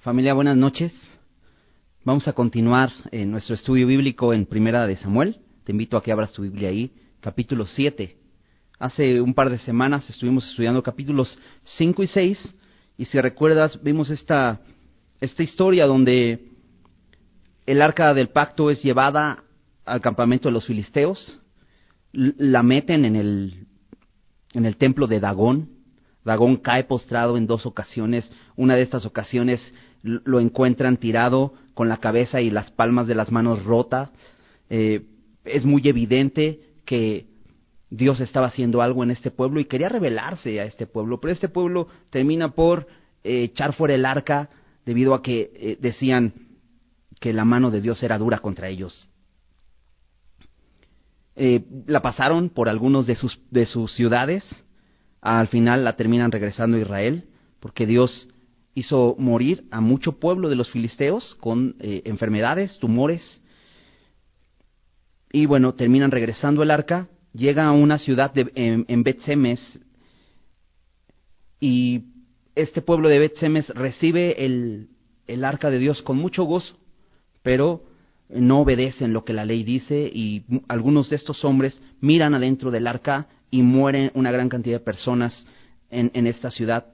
Familia, buenas noches. Vamos a continuar en nuestro estudio bíblico en Primera de Samuel. Te invito a que abras tu Biblia ahí, capítulo 7. Hace un par de semanas estuvimos estudiando capítulos 5 y 6 y si recuerdas vimos esta, esta historia donde el arca del pacto es llevada al campamento de los filisteos, la meten en el, en el templo de Dagón, Dagón cae postrado en dos ocasiones. Una de estas ocasiones lo encuentran tirado con la cabeza y las palmas de las manos rotas. Eh, es muy evidente que Dios estaba haciendo algo en este pueblo y quería revelarse a este pueblo, pero este pueblo termina por eh, echar fuera el arca debido a que eh, decían que la mano de Dios era dura contra ellos. la pasaron por algunos de sus, de sus ciudades, al final la terminan regresando a Israel, porque Dios hizo morir a mucho pueblo de los filisteos con eh, enfermedades, tumores. Y bueno, terminan regresando el arca, llega a una ciudad de, en, en Bet-Semes y este pueblo de Bet-Semes recibe el, el arca de Dios con mucho gozo, pero no obedecen lo que la ley dice y algunos de estos hombres miran adentro del arca y mueren una gran cantidad de personas en, en esta ciudad.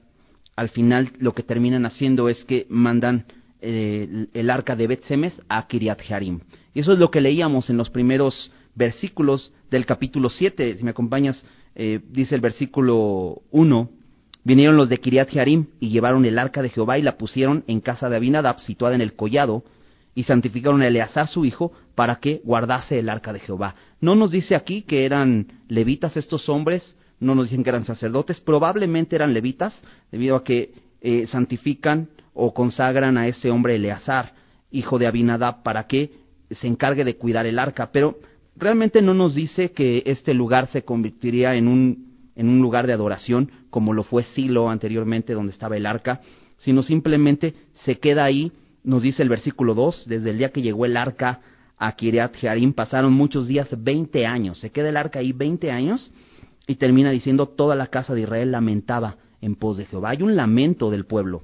Al final lo que terminan haciendo es que mandan eh, el arca de Bet-Semes a Kiriat Harim. Y eso es lo que leíamos en los primeros versículos del capítulo 7. Si me acompañas, eh, dice el versículo 1. Vinieron los de Kiriat Harim y llevaron el arca de Jehová y la pusieron en casa de Abinadab, situada en el collado, y santificaron a Eleazar su hijo para que guardase el arca de Jehová. No nos dice aquí que eran levitas estos hombres, no nos dicen que eran sacerdotes, probablemente eran levitas, debido a que eh, santifican o consagran a ese hombre Eleazar, hijo de Abinadab, para que se encargue de cuidar el arca. Pero realmente no nos dice que este lugar se convertiría en un, en un lugar de adoración, como lo fue Silo anteriormente, donde estaba el arca, sino simplemente se queda ahí nos dice el versículo 2, desde el día que llegó el arca a Kiriat Jearim pasaron muchos días, 20 años. Se queda el arca ahí 20 años y termina diciendo toda la casa de Israel lamentaba en pos de Jehová. Hay un lamento del pueblo.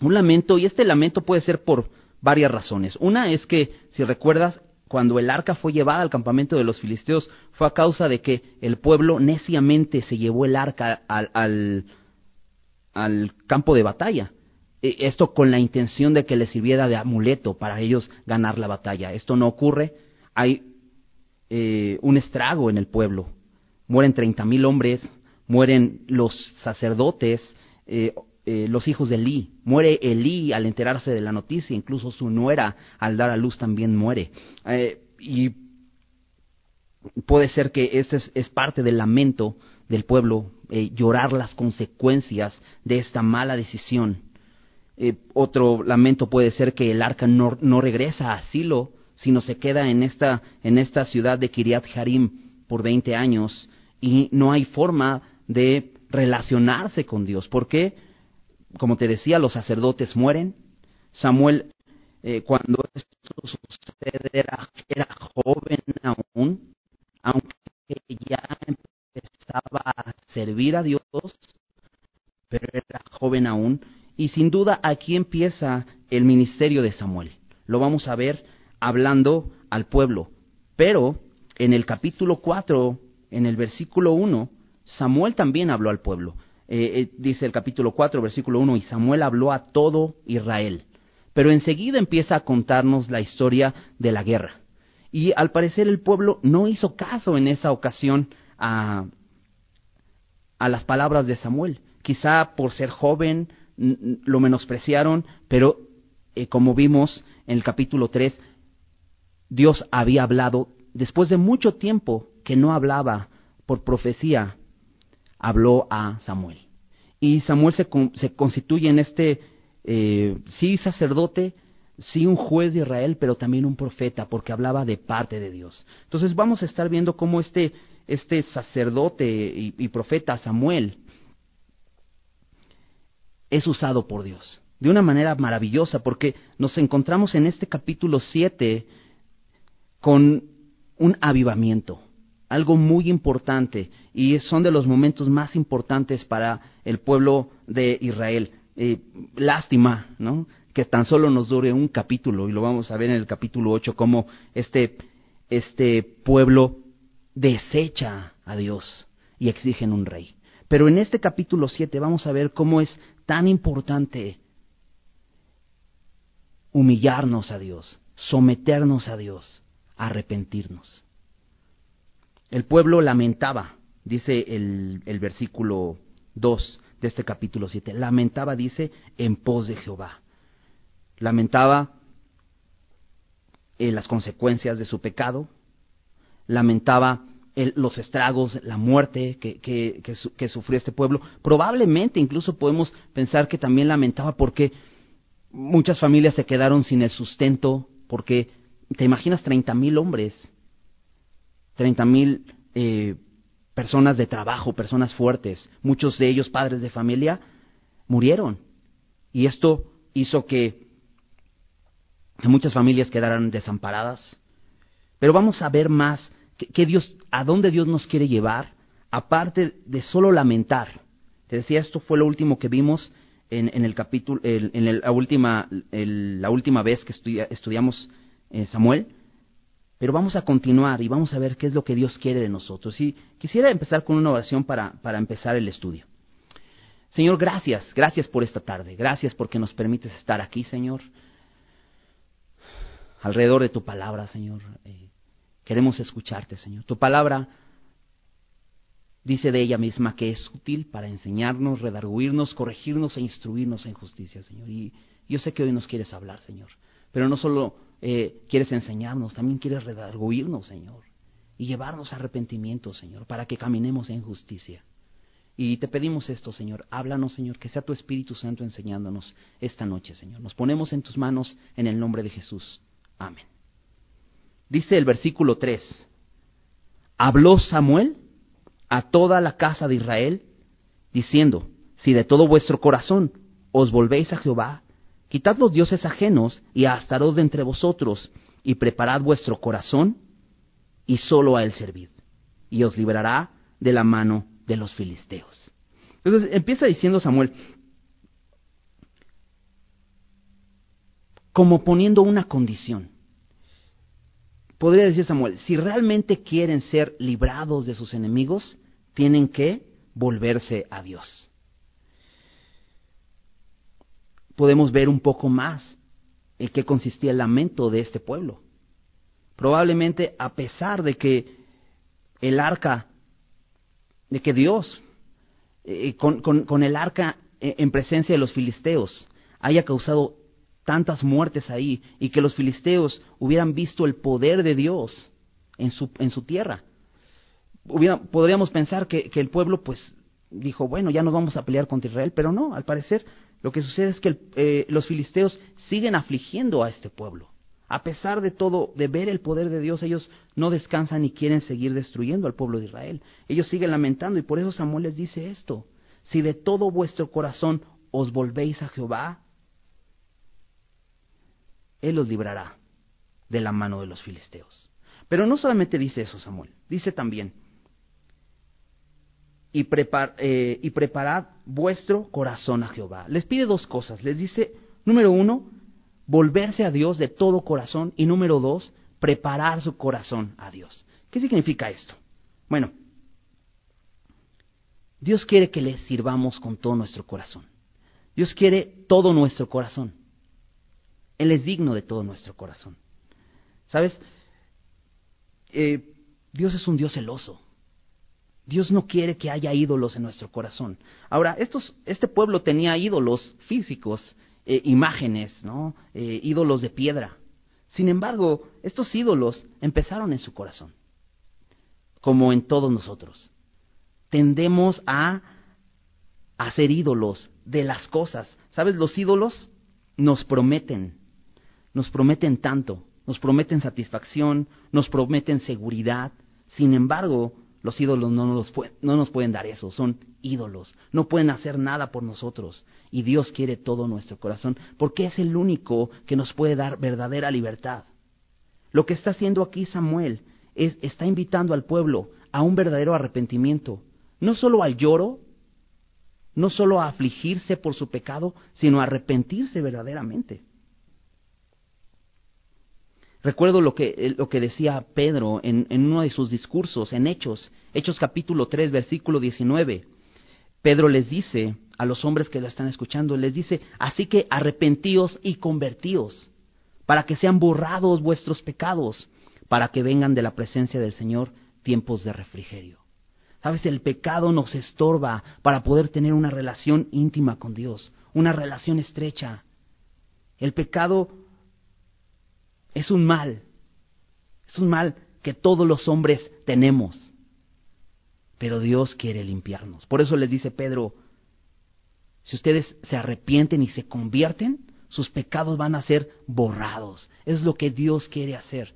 Un lamento, y este lamento puede ser por varias razones. Una es que, si recuerdas, cuando el arca fue llevada al campamento de los filisteos, fue a causa de que el pueblo neciamente se llevó el arca al, al, al campo de batalla. Eh, esto con la intención de que les sirviera de amuleto para ellos ganar la batalla. Esto no ocurre, hay eh, un estrago en el pueblo. Mueren treinta mil hombres, mueren los sacerdotes, eh, los hijos de Elí. Muere Elí al enterarse de la noticia, incluso su nuera al dar a luz también muere. y puede ser que este es, parte del lamento del pueblo, llorar las consecuencias de esta mala decisión eh, otro lamento puede ser que el arca no, no, regresa a Silo, sino se queda en esta, en esta ciudad de Kiriat Harim por 20 años y no hay forma de relacionarse con Dios. ¿Por qué? Como te decía, los sacerdotes mueren. Samuel, eh, cuando esto sucede, era, era joven aún, aunque ya empezaba a servir a Dios, pero era joven aún y sin duda aquí empieza el ministerio de Samuel. Lo vamos a ver hablando al pueblo. Pero en el capítulo 4, en el versículo 1, Samuel también habló al pueblo. Eh, eh, dice el capítulo 4, versículo 1, y Samuel habló a todo Israel. Pero enseguida empieza a contarnos la historia de la guerra. Y al parecer el pueblo no hizo caso en esa ocasión a, a las palabras de Samuel. Quizá por ser joven, lo menospreciaron, pero eh, como vimos en el capítulo 3, Dios había hablado, después de mucho tiempo que no hablaba por profecía, habló a Samuel. Y Samuel se, constituye en este, eh, sí sacerdote, sí un juez de Israel, pero también un profeta, porque hablaba de parte de Dios. Entonces vamos a estar viendo cómo este, este sacerdote y, y profeta Samuel, es usado por Dios de una manera maravillosa porque nos encontramos en este capítulo 7 con un avivamiento, algo muy importante y son de los momentos más importantes para el pueblo de Israel. lástima, ¿no? Que tan solo nos dure un capítulo, y lo vamos a ver en el capítulo 8, cómo este, este pueblo desecha a Dios y exigen un rey. Pero en este capítulo 7 vamos a ver cómo es tan importante humillarnos a Dios, someternos a Dios, arrepentirnos. El pueblo lamentaba, dice el, el versículo 2 de este capítulo 7, lamentaba, dice, en pos de Jehová. Lamentaba eh, las consecuencias de su pecado, lamentaba los estragos, la muerte que, sufrió este pueblo. Probablemente incluso podemos pensar que también lamentaba porque muchas familias se quedaron sin el sustento, porque te imaginas 30 mil hombres, 30 mil eh, personas de trabajo, personas fuertes, muchos de ellos padres de familia, murieron. Y esto hizo que, muchas familias quedaran desamparadas. Pero vamos a ver más que, Dios, a dónde Dios nos quiere llevar, aparte de solo lamentar. Te decía, esto fue lo último que vimos en, el capítulo, en la, última, la última vez que estudiamos eh, Samuel. Pero vamos a continuar y vamos a ver qué es lo que Dios quiere de nosotros. Y quisiera empezar con una oración para, para empezar el estudio. Señor, gracias, gracias por esta tarde, gracias porque nos permites estar aquí, Señor, alrededor de tu palabra, Señor. Eh, Queremos escucharte, Señor. Tu palabra dice de ella misma que es útil para enseñarnos, redarguirnos, corregirnos e instruirnos en justicia, Señor. Y yo sé que hoy nos quieres hablar, Señor. Pero no solo eh, quieres enseñarnos, también quieres redarguirnos, Señor. Y llevarnos a arrepentimiento, Señor, para que caminemos en justicia. Y te pedimos esto, Señor. Háblanos, Señor, que sea tu Espíritu Santo enseñándonos esta noche, Señor. Nos ponemos en tus manos en el nombre de Jesús. Amén. Dice el versículo 3, habló Samuel a toda la casa de Israel, diciendo, si de todo vuestro corazón os volvéis a Jehová, quitad los dioses ajenos y a de entre vosotros, y preparad vuestro corazón, y solo a él servid, y os librará de la mano de los filisteos. Entonces empieza diciendo Samuel, como poniendo una condición podría decir Samuel, si realmente quieren ser librados de sus enemigos, tienen que volverse a Dios. Podemos ver un poco más en qué consistía el lamento de este pueblo. Probablemente a pesar de que el arca, de que Dios, eh, con, el arca eh, en presencia de los filisteos, haya causado tantas muertes ahí y que los filisteos hubieran visto el poder de Dios en su, en su tierra. podríamos pensar que, el pueblo pues dijo, bueno, ya nos vamos a pelear contra Israel, pero no, al parecer lo que sucede es que eh, los filisteos siguen afligiendo a este pueblo. A pesar de todo, de ver el poder de Dios, ellos no descansan y quieren seguir destruyendo al pueblo de Israel. Ellos siguen lamentando y por eso Samuel les dice esto. Si de todo vuestro corazón os volvéis a Jehová, él los librará de la mano de los filisteos. Pero no solamente dice eso Samuel, dice también, y, eh, y preparad vuestro corazón a Jehová. Les pide dos cosas. Les dice, número uno, volverse a Dios de todo corazón. Y número dos, preparar su corazón a Dios. ¿Qué significa esto? Bueno, Dios quiere que le sirvamos con todo nuestro corazón. Dios quiere todo nuestro corazón. Él es digno de todo nuestro corazón. ¿Sabes? Eh, Dios es un Dios celoso. Dios no quiere que haya ídolos en nuestro corazón. Ahora, estos, este pueblo tenía ídolos físicos, eh, imágenes, ¿no? Eh, ídolos de piedra. Sin embargo, estos ídolos empezaron en su corazón, como en todos nosotros. Tendemos a hacer ídolos de las cosas. ¿Sabes? Los ídolos nos prometen nos prometen tanto, nos prometen satisfacción, nos prometen seguridad. Sin embargo, los ídolos no nos, no nos pueden dar eso, son ídolos, no pueden hacer nada por nosotros. Y Dios quiere todo nuestro corazón, porque es el único que nos puede dar verdadera libertad. Lo que está haciendo aquí Samuel es, está invitando al pueblo a un verdadero arrepentimiento, no solo al lloro, no solo a afligirse por su pecado, sino a arrepentirse verdaderamente. Recuerdo lo que, eh, lo que decía Pedro en, en uno de sus discursos, en Hechos, Hechos capítulo 3, versículo 19. Pedro les dice a los hombres que lo están escuchando, les dice, así que arrepentíos y convertíos, para que sean borrados vuestros pecados, para que vengan de la presencia del Señor tiempos de refrigerio. Sabes, el pecado nos estorba para poder tener una relación íntima con Dios, una relación estrecha. El pecado es un mal, es un mal que todos los hombres tenemos. Pero Dios quiere limpiarnos. Por eso les dice Pedro, si ustedes se arrepienten y se convierten, sus pecados van a ser borrados. Es lo que Dios quiere hacer.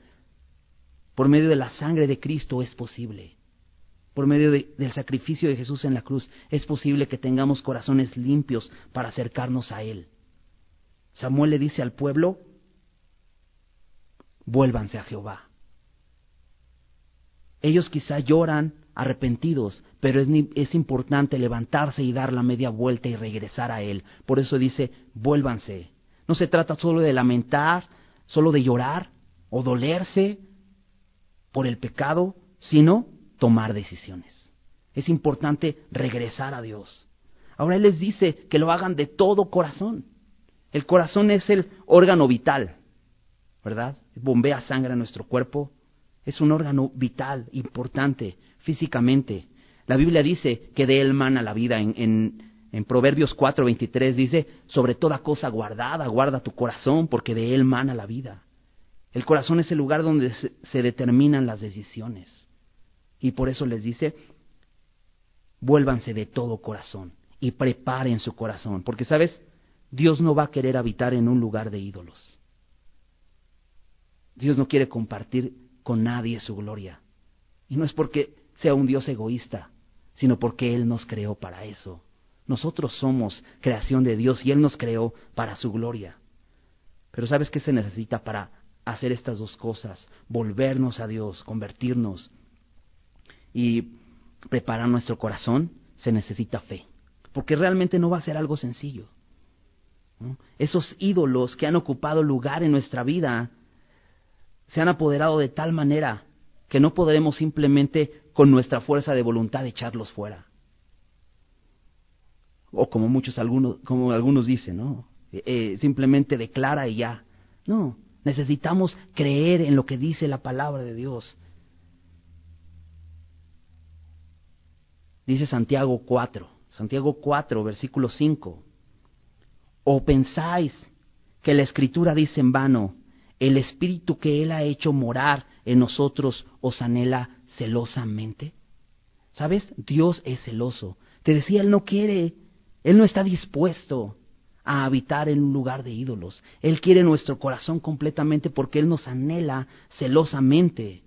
Por medio de la sangre de Cristo es posible. Por medio del sacrificio de Jesús en la cruz es posible que tengamos corazones limpios para acercarnos a Él. Samuel le dice al pueblo, vuélvanse a Jehová. Ellos quizá lloran arrepentidos, pero es, es, importante levantarse y dar la media vuelta y regresar a Él. Por eso dice, vuélvanse. No se trata solo de lamentar, solo de llorar o dolerse por el pecado, sino tomar decisiones. Es importante regresar a Dios. Ahora Él les dice que lo hagan de todo corazón. El corazón es el órgano vital. ¿verdad? Bombea sangre a nuestro cuerpo. Es un órgano vital, importante, físicamente. La Biblia dice que de él mana la vida. En, en, en Proverbios 4:23 dice, sobre toda cosa guardada, guarda tu corazón, porque de él mana la vida. El corazón es el lugar donde se, se determinan las decisiones. Y por eso les dice, vuélvanse de todo corazón y preparen su corazón, porque sabes, Dios no va a querer habitar en un lugar de ídolos. Dios no quiere compartir con nadie su gloria. Y no es porque sea un Dios egoísta, sino porque Él nos creó para eso. Nosotros somos creación de Dios y Él nos creó para su gloria. Pero ¿sabes qué se necesita para hacer estas dos cosas? Volvernos a Dios, convertirnos y preparar nuestro corazón. Se necesita fe. Porque realmente no va a ser algo sencillo. Esos ídolos que han ocupado lugar en nuestra vida se han apoderado de tal manera que no podremos simplemente con nuestra fuerza de voluntad echarlos fuera. O como muchos algunos, como algunos dicen, ¿no? Eh, simplemente declara y ya. No, necesitamos creer en lo que dice la palabra de Dios. Dice Santiago 4, Santiago 4, versículo 5. ¿O pensáis que la escritura dice en vano, el Espíritu que Él ha hecho morar en nosotros os anhela celosamente? ¿Sabes? Dios es celoso. Te decía, Él no quiere, Él no está dispuesto a habitar en un lugar de ídolos. Él quiere nuestro corazón completamente porque Él nos anhela celosamente.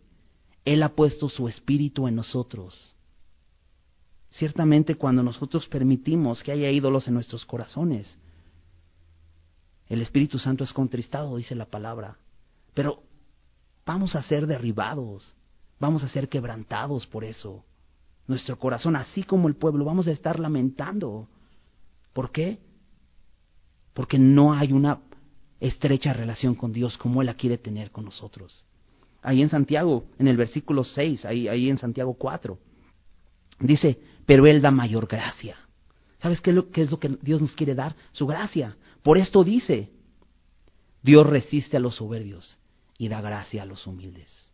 Él ha puesto su espíritu en nosotros. Ciertamente cuando nosotros permitimos que haya ídolos en nuestros corazones, el Espíritu Santo es contristado, dice la palabra. Pero vamos a ser derribados, vamos a ser quebrantados por eso. Nuestro corazón, así como el pueblo, vamos a estar lamentando. ¿Por qué? Porque no hay una estrecha relación con Dios como Él la quiere tener con nosotros. Ahí en Santiago, en el versículo 6, ahí, ahí en Santiago 4, dice, pero Él da mayor gracia. ¿Sabes qué es, lo, qué es lo que Dios nos quiere dar? Su gracia. Por esto dice, Dios resiste a los soberbios y da gracia a los humildes.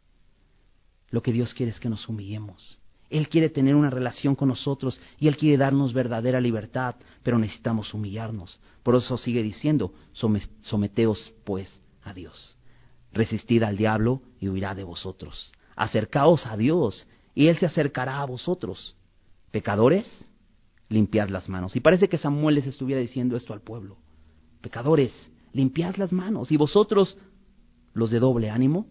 Lo que Dios quiere es que nos humillemos. Él quiere tener una relación con nosotros y Él quiere darnos verdadera libertad, pero necesitamos humillarnos. Por eso sigue diciendo, someteos pues a Dios. Resistid al diablo y huirá de vosotros. Acercaos a Dios y Él se acercará a vosotros. Pecadores, limpiad las manos. Y parece que Samuel les estuviera diciendo esto al pueblo. Pecadores, limpiad las manos. Y vosotros, los de doble ánimo,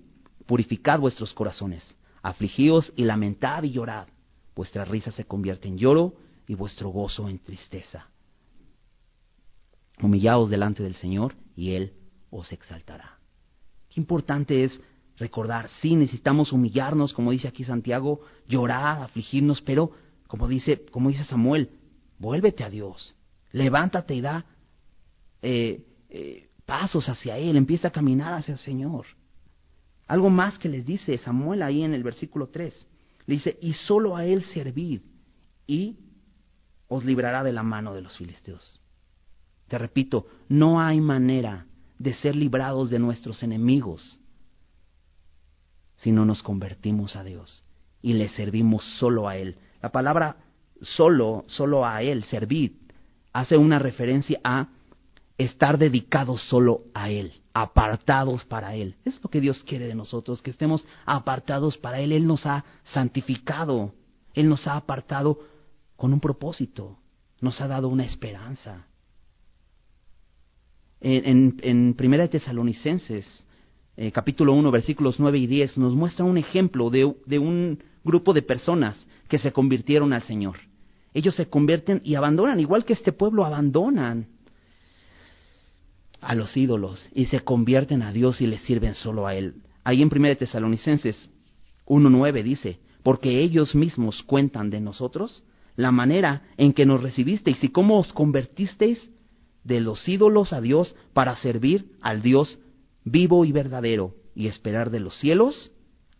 purificad vuestros corazones, afligíos y lamentad y llorad. Vuestra risa se convierte en lloro y vuestro gozo en tristeza. Humillaos delante del Señor y Él os exaltará. Qué importante es recordar, sí, necesitamos humillarnos, como dice aquí Santiago, llorar, afligirnos, pero como dice, como dice Samuel, Vuélvete a Dios. Levántate y da eh, eh, pasos hacia Él. Empieza a caminar hacia el Señor. Algo más que les dice Samuel ahí en el versículo 3. Le dice, y solo a Él servid y os librará de la mano de los filisteos. Te repito, no hay manera de ser librados de nuestros enemigos si no nos convertimos a Dios y le servimos solo a Él. La palabra solo, solo a Él, servir, hace una referencia a estar dedicados solo a Él, apartados para Él. Es lo que Dios quiere de nosotros, que estemos apartados para Él. Él nos ha santificado, Él nos ha apartado con un propósito, nos ha dado una esperanza. En, Primera de Tesalonicenses, eh, capítulo 1, versículos 9 y 10, nos muestra un ejemplo de un grupo de personas que se convirtieron al Señor. Ellos se convierten y abandonan, igual que este pueblo abandonan a los ídolos y se convierten a Dios y le sirven solo a Él. Ahí en 1 Tesalonicenses 1.9 dice, porque ellos mismos cuentan de nosotros la manera en que nos recibisteis y cómo os convertisteis de los ídolos a Dios para servir al Dios vivo y verdadero y esperar de los cielos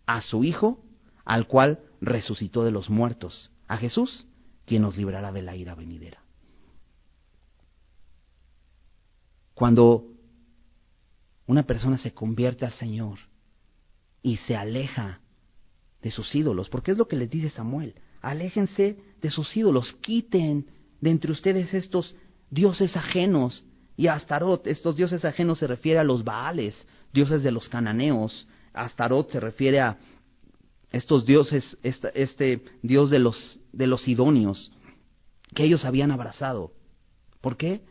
a su Hijo, al cual resucitó de los muertos, a Jesús, quien nos librará de la ira venidera. Cuando una persona se convierte al Señor y se aleja de sus ídolos, porque es lo que les dice Samuel, aléjense de sus ídolos, quiten de entre ustedes estos dioses ajenos. Y Astarot, estos dioses ajenos se refiere a los Baales, dioses de los cananeos. Astarot se refiere a estos dioses, este, dios de los, de los idóneos, que ellos habían abrazado. ¿Por qué?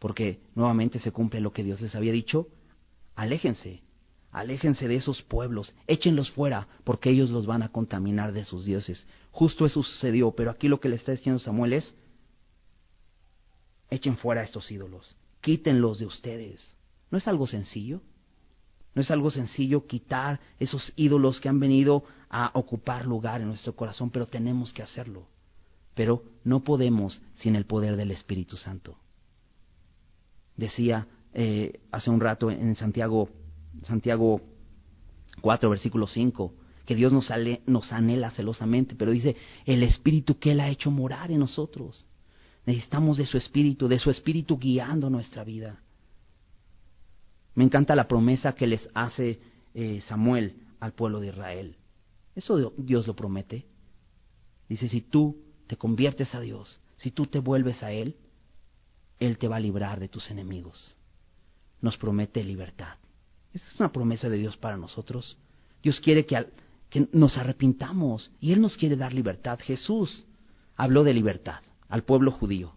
Porque nuevamente se cumple lo que Dios les había dicho. Aléjense, Aléjense de esos pueblos, échenlos fuera, porque ellos los van a contaminar de sus dioses. Justo eso sucedió, pero aquí lo que le está diciendo Samuel es, echen fuera estos ídolos, quítenlos de ustedes. ¿No es algo sencillo? ¿No es algo sencillo quitar esos ídolos que han venido a ocupar lugar en nuestro corazón? Pero tenemos que hacerlo. Pero no podemos sin el poder del Espíritu Santo. Decía eh, hace un rato en Santiago Santiago 4, versículo 5, que Dios nos, nos anhela celosamente, pero dice, el Espíritu que Él ha hecho morar en nosotros. Necesitamos de su Espíritu, de su Espíritu guiando nuestra vida. Me encanta la promesa que les hace eh, Samuel al pueblo de Israel. Eso Dios lo promete. Dice, si tú te conviertes a Dios, si tú te vuelves a Él, Él te va a librar de tus enemigos. Nos promete libertad. Esa es una promesa de Dios para nosotros. Dios quiere que, que nos arrepintamos y Él nos quiere dar libertad. Jesús habló de libertad al pueblo judío.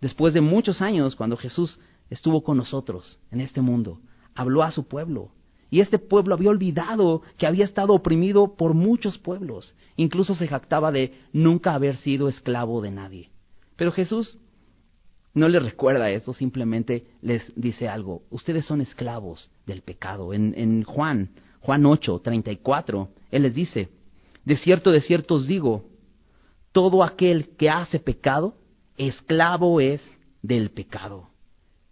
Después de muchos años, cuando Jesús estuvo con nosotros en este mundo, habló a su pueblo. Y este pueblo había olvidado que había estado oprimido por muchos pueblos. Incluso se jactaba de nunca haber sido esclavo de nadie. Pero Jesús no les recuerda esto, simplemente les dice algo. Ustedes son esclavos del pecado. En, en Juan, Juan 8, 34, Él les dice, de cierto, de cierto os digo, todo aquel que hace pecado, esclavo es del pecado.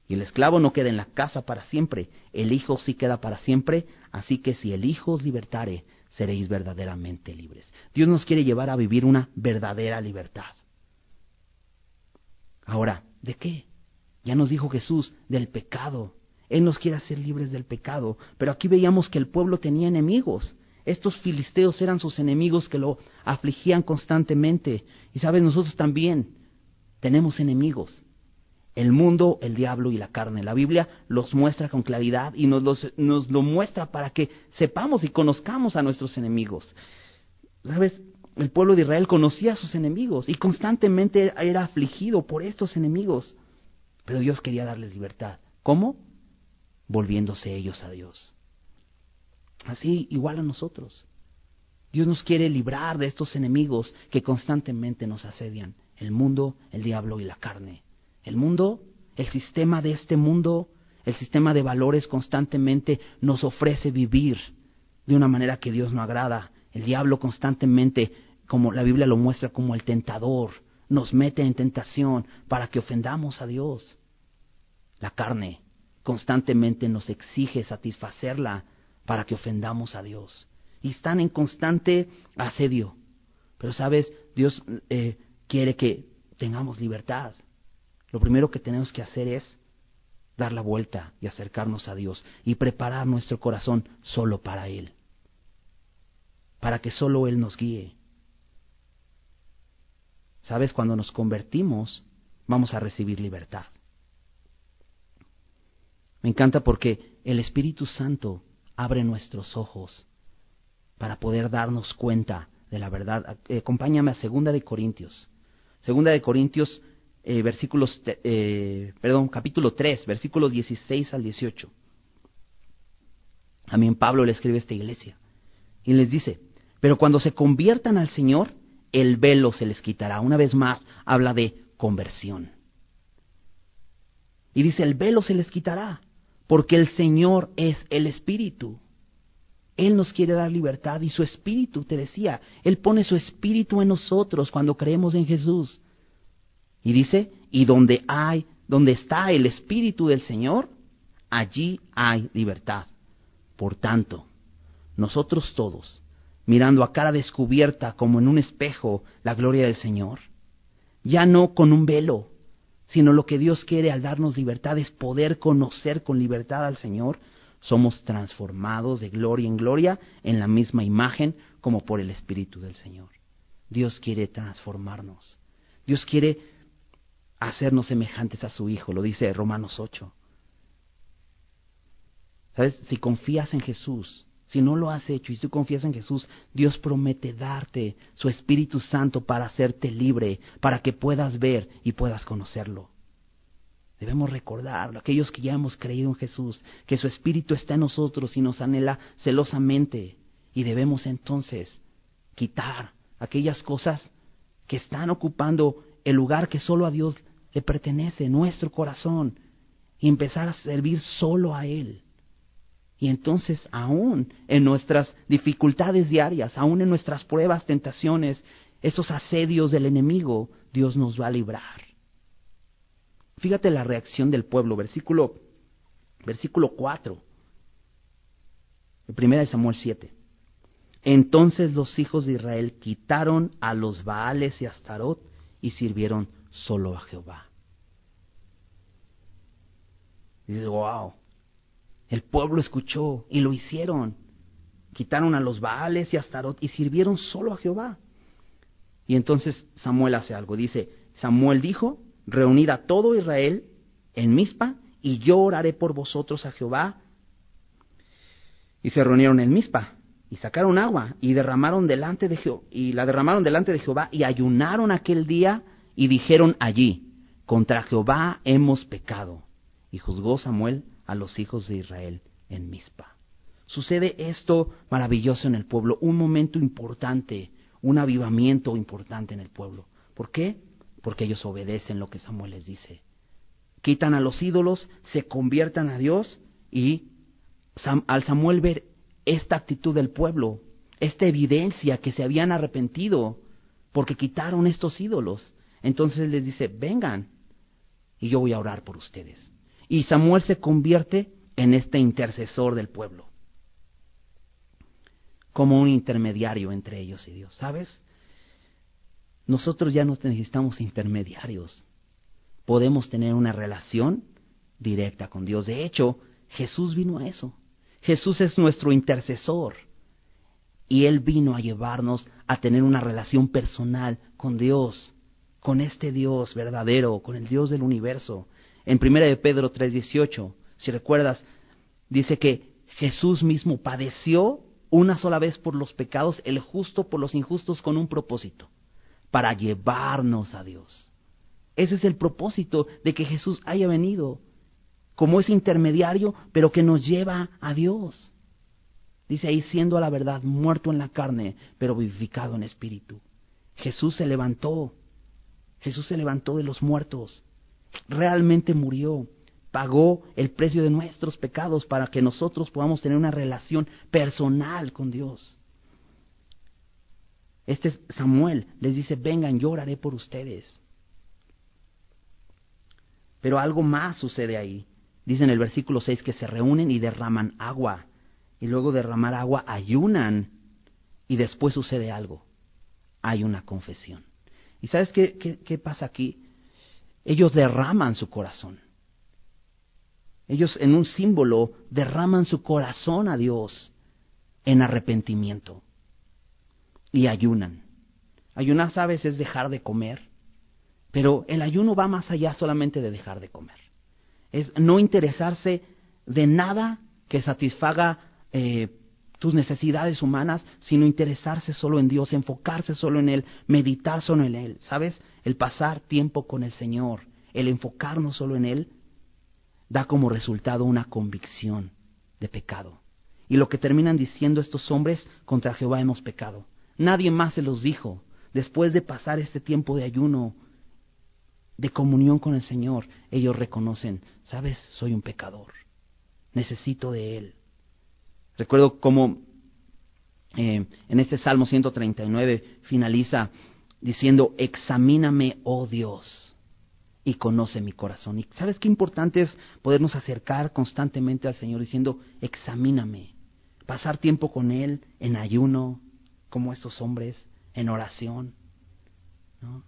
Y el esclavo no queda en la casa para siempre, el Hijo sí queda para siempre, así que si el Hijo os libertare, seréis verdaderamente libres. Dios nos quiere llevar a vivir una verdadera libertad. Ahora, ¿De qué? Ya nos dijo Jesús, del pecado. Él nos quiere hacer libres del pecado. Pero aquí veíamos que el pueblo tenía enemigos. Estos filisteos eran sus enemigos que lo afligían constantemente. Y sabes, nosotros también tenemos enemigos. El mundo, el diablo y la carne. La Biblia los muestra con claridad y nos, nos lo muestra para que sepamos y conozcamos a nuestros enemigos. ¿Sabes? El pueblo de Israel conocía a sus enemigos y constantemente era afligido por estos enemigos. Pero Dios quería darles libertad. ¿Cómo? Volviéndose ellos a Dios. Así igual a nosotros. Dios nos quiere librar de estos enemigos que constantemente nos asedian. El mundo, el diablo y la carne. El mundo, el sistema de este mundo, el sistema de valores constantemente nos ofrece vivir de una manera que Dios no agrada el diablo constantemente, como la Biblia lo muestra como el tentador, nos mete en tentación para que ofendamos a Dios. La carne constantemente nos exige satisfacerla para que ofendamos a Dios. Y están en constante asedio. Pero sabes, Dios eh, quiere que tengamos libertad. Lo primero que tenemos que hacer es dar la vuelta y acercarnos a Dios y preparar nuestro corazón solo para Él, para que solo Él nos guíe. Sabes, cuando nos convertimos, vamos a recibir libertad. Me encanta porque el Espíritu Santo abre nuestros ojos para poder darnos cuenta de la verdad. Eh, acompáñame a Segunda de Corintios. Segunda de Corintios, eh, versículos, eh, perdón, capítulo 3, versículos 16 al 18. También Pablo le escribe a esta iglesia y les dice, pero cuando se conviertan al Señor, el velo se les quitará. Una vez más, habla de conversión. Y dice, el velo se les quitará porque el Señor es el Espíritu. Él nos quiere dar libertad y su Espíritu, te decía, Él pone su Espíritu en nosotros cuando creemos en Jesús. Y dice, y donde hay, donde está el Espíritu del Señor, allí hay libertad. Por tanto, nosotros todos, mirando a cara descubierta como en un espejo la gloria del Señor, ya no con un velo, sino lo que Dios quiere al darnos libertad es poder conocer con libertad al Señor. Somos transformados de gloria en gloria en la misma imagen como por el Espíritu del Señor. Dios quiere transformarnos. Dios quiere hacernos semejantes a su Hijo, lo dice Romanos 8. ¿Sabes? Si confías en Jesús, si no lo has hecho y tú confías en Jesús, Dios promete darte su Espíritu Santo para hacerte libre, para que puedas ver y puedas conocerlo. Debemos recordar, aquellos que ya hemos creído en Jesús, que su Espíritu está en nosotros y nos anhela celosamente. Y debemos entonces quitar aquellas cosas que están ocupando el lugar que solo a Dios le pertenece, nuestro corazón, y empezar a servir solo a Él. Y entonces aún en nuestras dificultades diarias, aún en nuestras pruebas, tentaciones, esos asedios del enemigo, Dios nos va a librar. Fíjate la reacción del pueblo, versículo, versículo 4, primera de Samuel 7. Entonces los hijos de Israel quitaron a los Baales y Astarot y sirvieron solo a Jehová. wow, el pueblo escuchó y lo hicieron. Quitaron a los Baales y Astarot y sirvieron solo a Jehová. Y entonces Samuel hace algo. Dice, Samuel dijo, reunid a todo Israel en Mizpa y yo oraré por vosotros a Jehová. Y se reunieron en Mizpa y sacaron agua y derramaron delante de Jehová y la derramaron delante de Jehová y ayunaron aquel día y dijeron allí, contra Jehová hemos pecado. Y juzgó Samuel a los hijos de Israel en Mizpa. Sucede esto maravilloso en el pueblo, un momento importante, un avivamiento importante en el pueblo. ¿Por qué? Porque ellos obedecen lo que Samuel les dice. Quitan a los ídolos, se conviertan a Dios y al Samuel ver esta actitud del pueblo, esta evidencia que se habían arrepentido porque quitaron estos ídolos, entonces les dice, vengan y yo voy a orar por ustedes. Y Samuel se convierte en este intercesor del pueblo, como un intermediario entre ellos y Dios. ¿Sabes? Nosotros ya no necesitamos intermediarios. Podemos tener una relación directa con Dios. De hecho, Jesús vino a eso. Jesús es nuestro intercesor. Y Él vino a llevarnos a tener una relación personal con Dios, con este Dios verdadero, con el Dios del universo. En 1 de Pedro 3:18, si recuerdas, dice que Jesús mismo padeció una sola vez por los pecados, el justo por los injustos con un propósito, para llevarnos a Dios. Ese es el propósito de que Jesús haya venido, como ese intermediario, pero que nos lleva a Dios. Dice ahí, siendo a la verdad muerto en la carne, pero vivificado en espíritu. Jesús se levantó, Jesús se levantó de los muertos realmente murió, pagó el precio de nuestros pecados para que nosotros podamos tener una relación personal con Dios. Este es Samuel les dice, vengan, yo oraré por ustedes. Pero algo más sucede ahí. Dice en el versículo 6 que se reúnen y derraman agua. Y luego derramar agua ayunan. Y después sucede algo. Hay una confesión. ¿Y sabes qué, qué, qué pasa aquí? Ellos derraman su corazón. Ellos en un símbolo derraman su corazón a Dios en arrepentimiento y ayunan. Ayunar, sabes, es dejar de comer, pero el ayuno va más allá solamente de dejar de comer. Es no interesarse de nada que satisfaga eh, tus necesidades humanas, sino interesarse solo en Dios, enfocarse solo en Él, meditar solo en Él. ¿Sabes? El pasar tiempo con el Señor, el enfocarnos solo en Él, da como resultado una convicción de pecado. Y lo que terminan diciendo estos hombres, contra Jehová hemos pecado. Nadie más se los dijo. Después de pasar este tiempo de ayuno, de comunión con el Señor, ellos reconocen, sabes, soy un pecador, necesito de Él. Recuerdo cómo eh, en este Salmo 139 finaliza diciendo, examíname, oh Dios, y conoce mi corazón. Y sabes qué importante es podernos acercar constantemente al Señor diciendo, examíname, pasar tiempo con Él en ayuno, como estos hombres en oración. ¿no?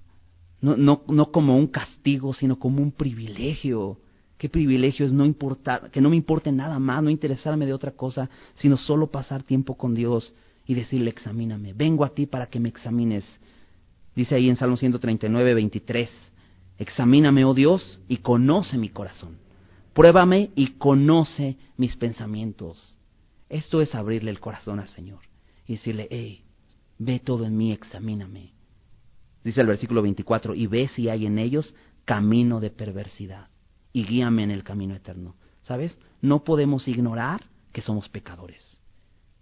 No, no, como un castigo, sino como un privilegio. Qué privilegio es no importar, que no me importe nada más, no interesarme de otra cosa, sino solo pasar tiempo con Dios y decirle, examíname, vengo a ti para que me examines. Dice ahí en Salmo 139, 23, examíname, oh Dios, y conoce mi corazón. Pruébame y conoce mis pensamientos. Esto es abrirle el corazón al Señor y decirle, hey, ve todo en mí, examíname. Dice el versículo 24, y ve si hay en ellos camino de perversidad, y guíame en el camino eterno. ¿Sabes? No podemos ignorar que somos pecadores.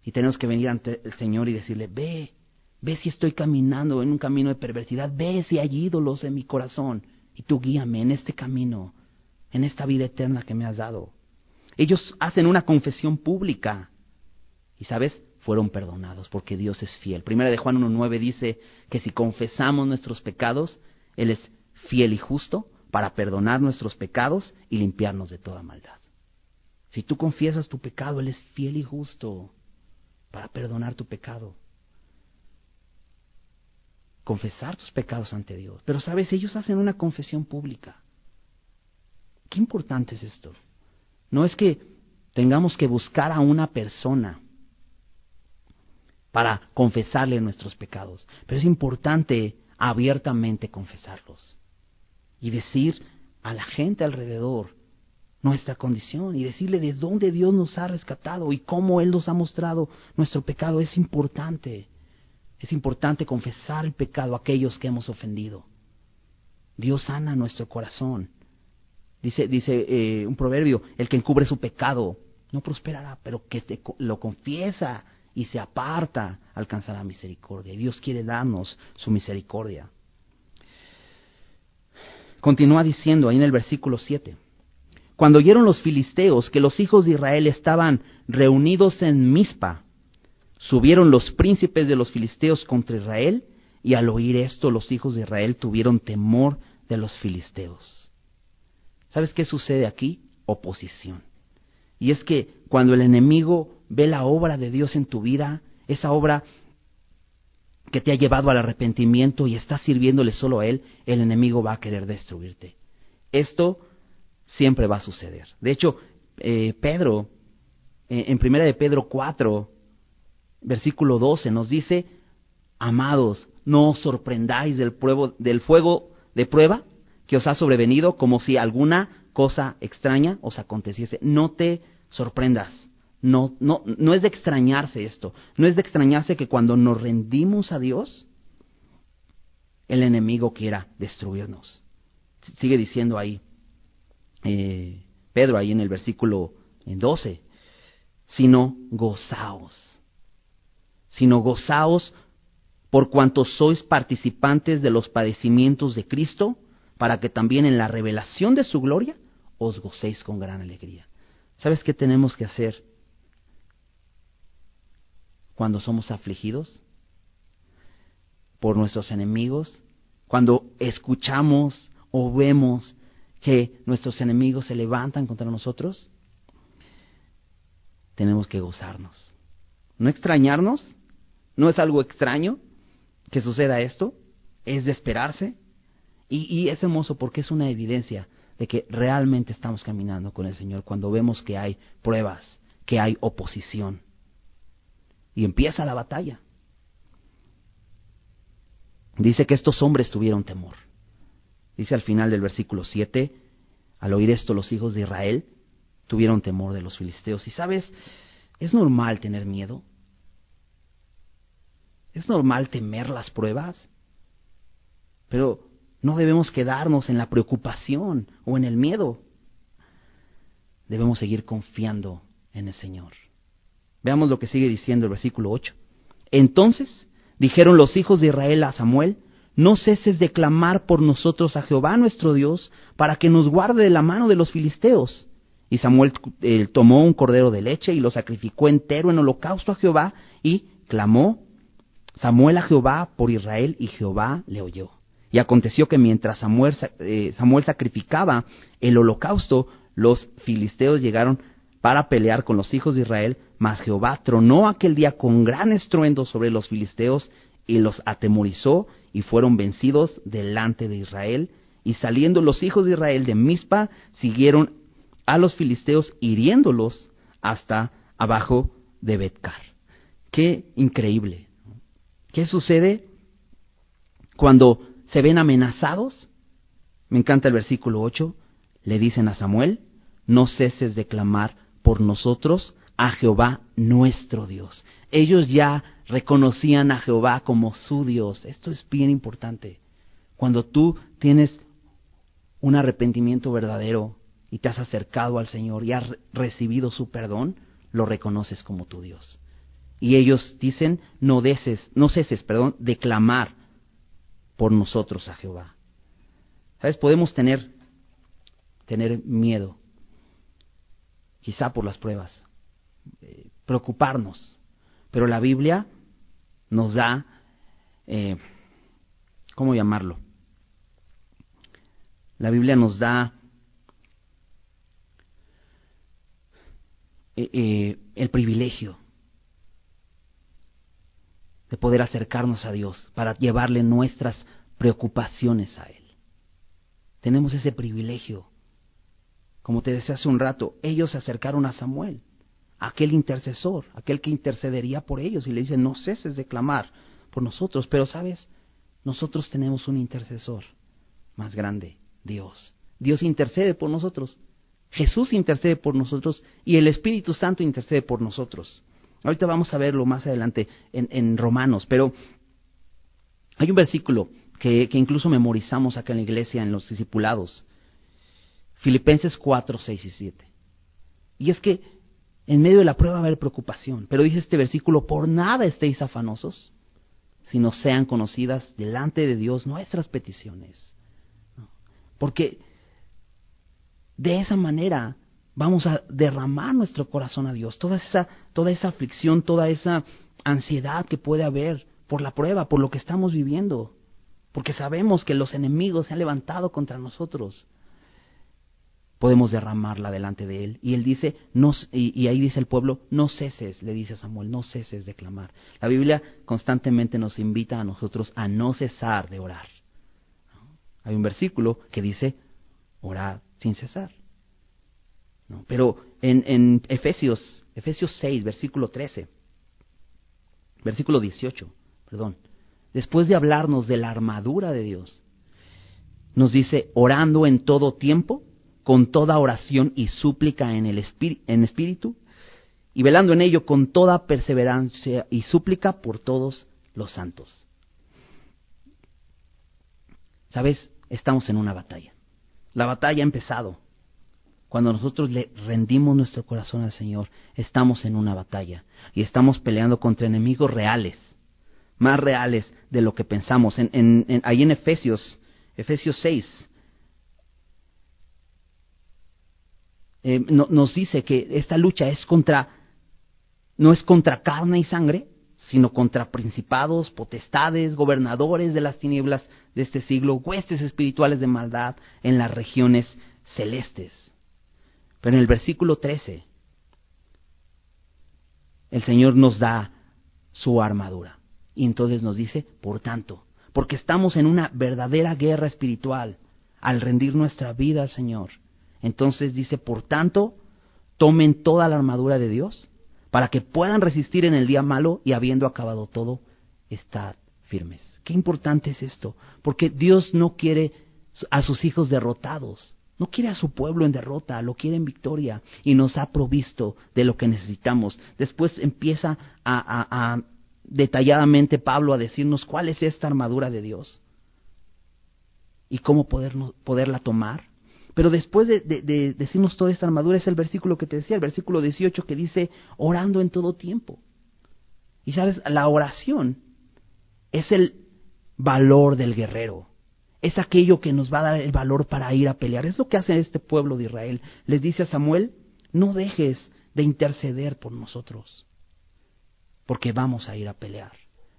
Y tenemos que venir ante el Señor y decirle, ve, ve si estoy caminando en un camino de perversidad, ve si hay ídolos en mi corazón, y tú guíame en este camino, en esta vida eterna que me has dado. Ellos hacen una confesión pública. Y sabes, fueron perdonados, porque Dios es fiel. Primera de Juan 1.9 dice que si confesamos nuestros pecados, Él es fiel y justo para perdonar nuestros pecados y limpiarnos de toda maldad. Si tú confiesas tu pecado, Él es fiel y justo para perdonar tu pecado. Confesar tus pecados ante Dios. Pero sabes, ellos hacen una confesión pública. Qué importante es esto. No es que tengamos que buscar a una persona para confesarle nuestros pecados. Pero es importante abiertamente confesarlos y decir a la gente alrededor nuestra condición y decirle de dónde Dios nos ha rescatado y cómo Él nos ha mostrado nuestro pecado. Es importante. Es importante confesar el pecado a aquellos que hemos ofendido. Dios sana nuestro corazón. Dice, dice eh, un proverbio, el que encubre su pecado no prosperará, pero que lo confiesa y se aparta, alcanzará misericordia. Y Dios quiere darnos su misericordia. Continúa diciendo ahí en el versículo 7. Cuando oyeron los filisteos que los hijos de Israel estaban reunidos en Mizpa, subieron los príncipes de los filisteos contra Israel, y al oír esto los hijos de Israel tuvieron temor de los filisteos. ¿Sabes qué sucede aquí? Oposición. Y es que cuando el enemigo ve la obra de Dios en tu vida, esa obra que te ha llevado al arrepentimiento y estás sirviéndole solo a Él, el enemigo va a querer destruirte. Esto siempre va a suceder. De hecho, eh, Pedro, eh, en primera de Pedro 4, versículo 12, nos dice, amados, no os sorprendáis del, del fuego de prueba que os ha sobrevenido como si alguna cosa extraña os aconteciese. No te sorprendas. No, no, no es de extrañarse esto. No es de extrañarse que cuando nos rendimos a Dios, el enemigo quiera destruirnos. Sigue diciendo ahí eh, Pedro, ahí en el versículo 12, sino gozaos, sino gozaos por cuanto sois participantes de los padecimientos de Cristo, para que también en la revelación de su gloria os gocéis con gran alegría. ¿Sabes qué tenemos que hacer cuando somos afligidos? por nuestros enemigos, cuando escuchamos o vemos que nuestros enemigos se levantan contra nosotros, tenemos que gozarnos. No extrañarnos, no es algo extraño que suceda esto, es de esperarse y, y es hermoso porque es una evidencia de que realmente estamos caminando con el Señor cuando vemos que hay pruebas, que hay oposición. Y empieza la batalla. Dice que estos hombres tuvieron temor. Dice al final del versículo 7, al oír esto los hijos de Israel tuvieron temor de los filisteos. Y sabes, es normal tener miedo. Es normal temer las pruebas. Pero no debemos quedarnos en la preocupación o en el miedo. Debemos seguir confiando en el Señor. Veamos lo que sigue diciendo el versículo 8. Entonces dijeron los hijos de Israel a Samuel, no ceses de clamar por nosotros a Jehová nuestro Dios, para que nos guarde de la mano de los filisteos. Y Samuel tomó un cordero de leche y lo sacrificó entero en holocausto a Jehová, y clamó Samuel a Jehová por Israel, y Jehová le oyó. Y aconteció que mientras Samuel, eh, Samuel sacrificaba el holocausto, los filisteos llegaron para pelear con los hijos de Israel, mas Jehová tronó aquel día con gran estruendo sobre los filisteos y los atemorizó y fueron vencidos delante de Israel. Y saliendo los hijos de Israel de Mizpa, siguieron a los filisteos hiriéndolos hasta abajo de Betcar. Qué increíble. ¿Qué sucede cuando se ven amenazados? Me encanta el versículo 8. Le dicen a Samuel, no ceses de clamar por nosotros a Jehová nuestro Dios. Ellos ya reconocían a Jehová como su Dios. Esto es bien importante. Cuando tú tienes un arrepentimiento verdadero y te has acercado al Señor y has recibido su perdón, lo reconoces como tu Dios. Y ellos dicen, no deces, no ceses, perdón, de clamar por nosotros a Jehová. ¿Sabes? Podemos tener, tener miedo, quizá por las pruebas, eh, preocuparnos, pero la Biblia nos da, eh, ¿cómo llamarlo? La Biblia nos da eh, el privilegio de poder acercarnos a Dios para llevarle nuestras preocupaciones a Él. Tenemos ese privilegio como te decía hace un rato, ellos se acercaron a Samuel, aquel intercesor, aquel que intercedería por ellos, y le dicen, no ceses de clamar por nosotros, pero sabes, nosotros tenemos un intercesor más grande, Dios. Dios intercede por nosotros, Jesús intercede por nosotros y el Espíritu Santo intercede por nosotros. Ahorita vamos a verlo más adelante en, Romanos, pero hay un versículo que, que incluso memorizamos acá en la iglesia, en los discipulados, Filipenses 4, 6 y 7. Y es que en medio de la prueba haber preocupación, pero dice este versículo, por nada estéis afanosos, sino sean conocidas delante de Dios nuestras peticiones. Porque de esa manera vamos a derramar nuestro corazón a Dios, toda esa, toda esa aflicción, toda esa ansiedad que puede haber por la prueba, por lo que estamos viviendo, porque sabemos que los enemigos se han levantado contra nosotros podemos derramarla delante de él. Y él dice, no, y, ahí dice el pueblo, no ceses, le dice a Samuel, no ceses de clamar. La Biblia constantemente nos invita a nosotros a no cesar de orar. Hay un versículo que dice, orad sin cesar. Pero en, en Efesios, Efesios 6, versículo 13, versículo 18, perdón, después de hablarnos de la armadura de Dios, nos dice, orando en todo tiempo con toda oración y súplica en el espíritu, y velando en ello con toda perseverancia y súplica por todos los santos. ¿Sabes? Estamos en una batalla. La batalla ha empezado. Cuando nosotros le rendimos nuestro corazón al Señor, estamos en una batalla y estamos peleando contra enemigos reales, más reales de lo que pensamos. En, ahí en Efesios, Efesios 6, Eh, nos dice que esta lucha es contra, no es contra carne y sangre, sino contra principados, potestades, gobernadores de las tinieblas de este siglo, huestes espirituales de maldad en las regiones celestes. Pero en el versículo 13, el Señor nos da su armadura. Y entonces nos dice, por tanto, porque estamos en una verdadera guerra espiritual al rendir nuestra vida al Señor. Entonces dice, por tanto, tomen toda la armadura de Dios para que puedan resistir en el día malo y habiendo acabado todo, estad firmes. Qué importante es esto, porque Dios no quiere a sus hijos derrotados, no quiere a su pueblo en derrota, lo quiere en victoria y nos ha provisto de lo que necesitamos. Después empieza a, detalladamente Pablo a decirnos cuál es esta armadura de Dios y cómo poderla tomar. Pero después de, decirnos toda esta armadura es el versículo que te decía, el versículo 18 que dice orando en todo tiempo. Y sabes, la oración es el valor del guerrero. Es aquello que nos va a dar el valor para ir a pelear. Es lo que hace este pueblo de Israel. Les dice a Samuel, no dejes de interceder por nosotros, porque vamos a ir a pelear,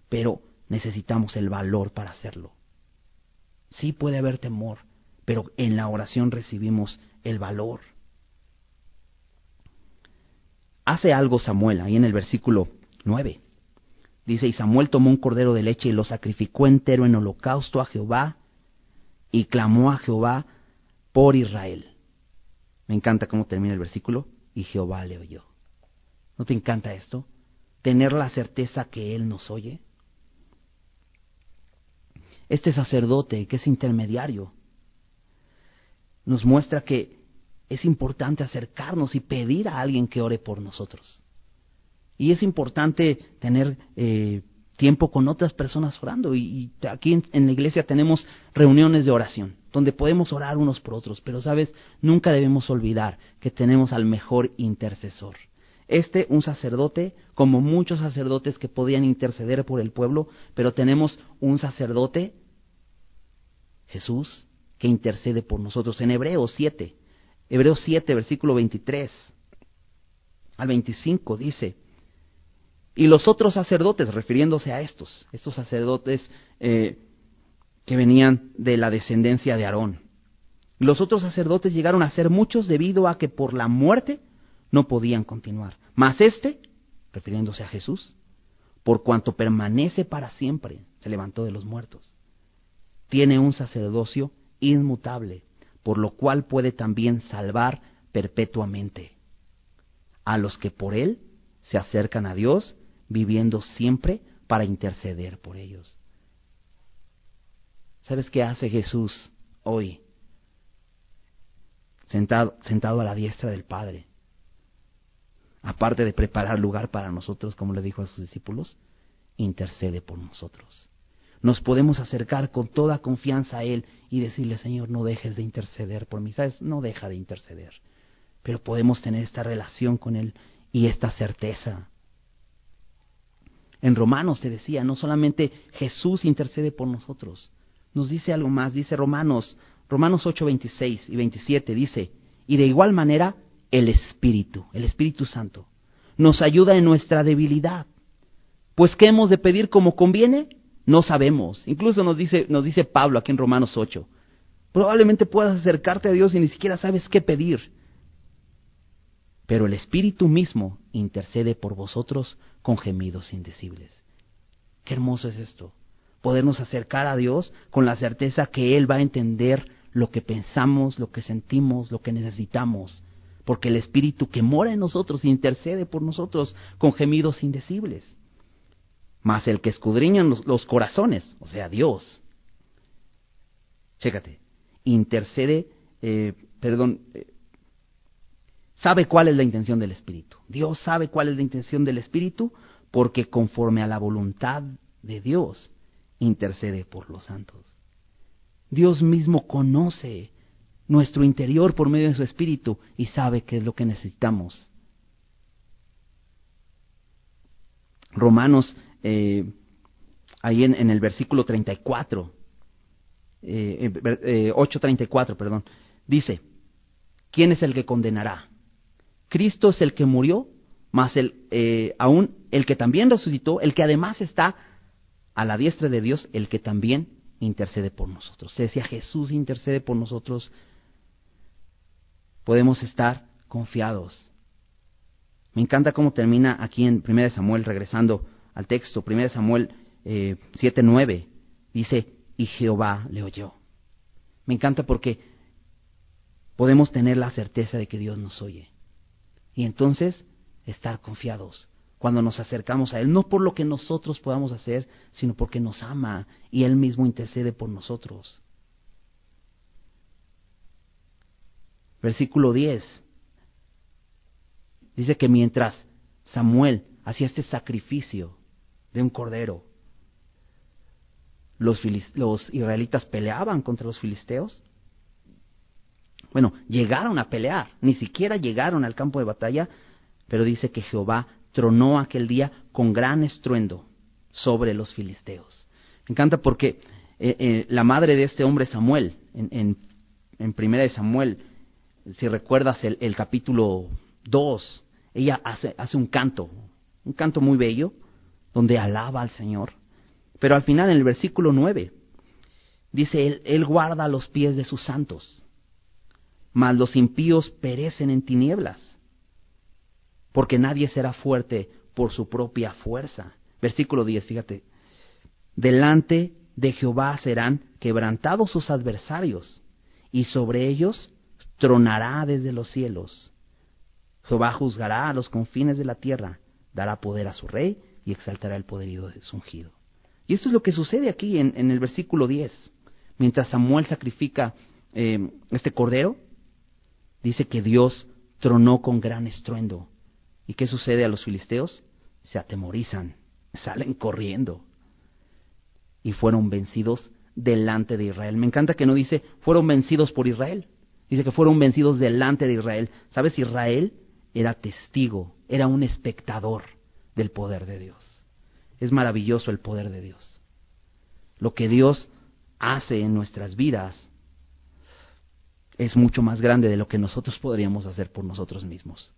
pero necesitamos el valor para hacerlo. Sí puede haber temor, pero en la oración recibimos el valor. Hace algo Samuel ahí en el versículo 9. Dice, y Samuel tomó un cordero de leche y lo sacrificó entero en holocausto a Jehová y clamó a Jehová por Israel. Me encanta cómo termina el versículo, y Jehová le oyó. ¿No te encanta esto? Tener la certeza que Él nos oye. Este sacerdote que es intermediario nos muestra que es importante acercarnos y pedir a alguien que ore por nosotros. Y es importante tener eh, tiempo con otras personas orando. Y, aquí en, la iglesia tenemos reuniones de oración, donde podemos orar unos por otros. Pero, ¿sabes? Nunca debemos olvidar que tenemos al mejor intercesor. Este, un sacerdote, como muchos sacerdotes que podían interceder por el pueblo, pero tenemos un sacerdote, Jesús, que intercede por nosotros. En Hebreos 7, Hebreos 7, versículo 23 al 25 dice, y los otros sacerdotes, refiriéndose a estos, estos sacerdotes eh, que venían de la descendencia de Aarón, los otros sacerdotes llegaron a ser muchos debido a que por la muerte no podían continuar. Mas este, refiriéndose a Jesús, por cuanto permanece para siempre, se levantó de los muertos. Tiene un sacerdocio inmutable, por lo cual puede también salvar perpetuamente a los que por él se acercan a Dios, viviendo siempre para interceder por ellos. ¿Sabes qué hace Jesús hoy? Sentado, sentado a la diestra del Padre. Aparte de preparar lugar para nosotros, como le dijo a sus discípulos, intercede por nosotros nos podemos acercar con toda confianza a Él y decirle, Señor, no dejes de interceder por mí. ¿Sabes? No deja de interceder. Pero podemos tener esta relación con Él y esta certeza. En Romanos se decía, no solamente Jesús intercede por nosotros, nos dice algo más, dice Romanos, Romanos 8, 26 y 27, dice, y de igual manera el Espíritu, el Espíritu Santo, nos ayuda en nuestra debilidad. Pues ¿qué hemos de pedir como conviene? No sabemos. Incluso nos dice, nos dice Pablo aquí en Romanos 8. Probablemente puedas acercarte a Dios y ni siquiera sabes qué pedir. Pero el Espíritu mismo intercede por vosotros con gemidos indecibles. Qué hermoso es esto. Podernos acercar a Dios con la certeza que Él va a entender lo que pensamos, lo que sentimos, lo que necesitamos. Porque el Espíritu que mora en nosotros intercede por nosotros con gemidos indecibles más el que escudriña los, corazones, o sea, Dios. Chécate, intercede, eh, perdón, eh, sabe cuál es la intención del Espíritu. Dios sabe cuál es la intención del Espíritu porque conforme a la voluntad de Dios intercede por los santos. Dios mismo conoce nuestro interior por medio de su Espíritu y sabe qué es lo que necesitamos. Romanos eh, ahí en, el versículo 34, eh, eh, 8.34, perdón, dice, ¿quién es el que condenará? Cristo es el que murió, más el, eh, aún el que también resucitó, el que además está a la diestra de Dios, el que también intercede por nosotros. Se decía, Jesús intercede por nosotros. Podemos estar confiados. Me encanta cómo termina aquí en 1 Samuel, regresando al texto, 1 Samuel eh, 7.9, dice, y Jehová le oyó. Me encanta porque podemos tener la certeza de que Dios nos oye. Y entonces estar confiados cuando nos acercamos a Él, no por lo que nosotros podamos hacer, sino porque nos ama y Él mismo intercede por nosotros. Versículo 10. Dice que mientras Samuel hacía este sacrificio de un cordero, los, israelitas peleaban contra los filisteos. Bueno, llegaron a pelear, ni siquiera llegaron al campo de batalla, pero dice que Jehová tronó aquel día con gran estruendo sobre los filisteos. Me encanta porque eh, eh, la madre de este hombre Samuel, en, en, Primera de Samuel, si recuerdas el, el capítulo 2, ella hace, hace un canto, un canto muy bello, donde alaba al Señor. Pero al final, en el versículo 9, dice, él, él guarda los pies de sus santos, mas los impíos perecen en tinieblas porque nadie será fuerte por su propia fuerza. Versículo 10, fíjate. Delante de Jehová serán quebrantados sus adversarios, y sobre ellos tronará desde los cielos. Jehová juzgará a los confines de la tierra, dará poder a su rey y exaltará el poderío de su ungido. Y esto es lo que sucede aquí en, el versículo 10. Mientras Samuel sacrifica eh, este cordero, dice que Dios tronó con gran estruendo ¿Y qué sucede a los filisteos? Se atemorizan, salen corriendo y fueron vencidos delante de Israel. Me encanta que no dice fueron vencidos por Israel, dice que fueron vencidos delante de Israel. ¿Sabes? Israel era testigo, era un espectador del poder de Dios. Es maravilloso el poder de Dios. Lo que Dios hace en nuestras vidas es mucho más grande de lo que nosotros podríamos hacer por nosotros mismos.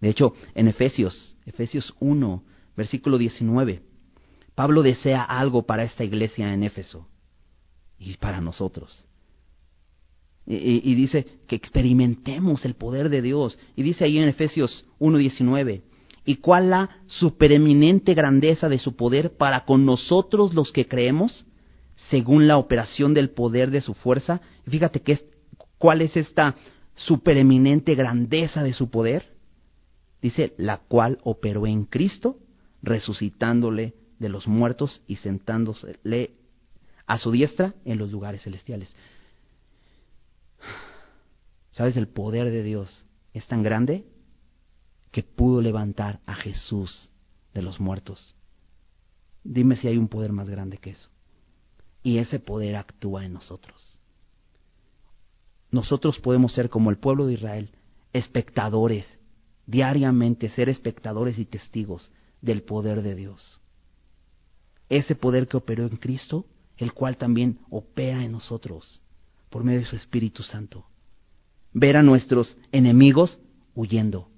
De hecho, en Efesios, Efesios 1, versículo 19, Pablo desea algo para esta iglesia en Éfeso y para nosotros. Y, dice que experimentemos el poder de Dios. Y dice ahí en Efesios 1.19, ¿y cuál la supereminente grandeza de su poder para con nosotros los que creemos, según la operación del poder de su fuerza? fíjate que es, cuál es esta supereminente grandeza de su poder dice, la cual operó en Cristo, resucitándole de los muertos y sentándosele a su diestra en los lugares celestiales. ¿Sabes? El poder de Dios es tan grande que pudo levantar a Jesús de los muertos. Dime si hay un poder más grande que eso. Y ese poder actúa en nosotros. Nosotros podemos ser como el pueblo de Israel, espectadores diariamente ser espectadores y testigos del poder de Dios. Ese poder que operó en Cristo, el cual también opera en nosotros por medio de su Espíritu Santo. Ver a nuestros enemigos huyendo.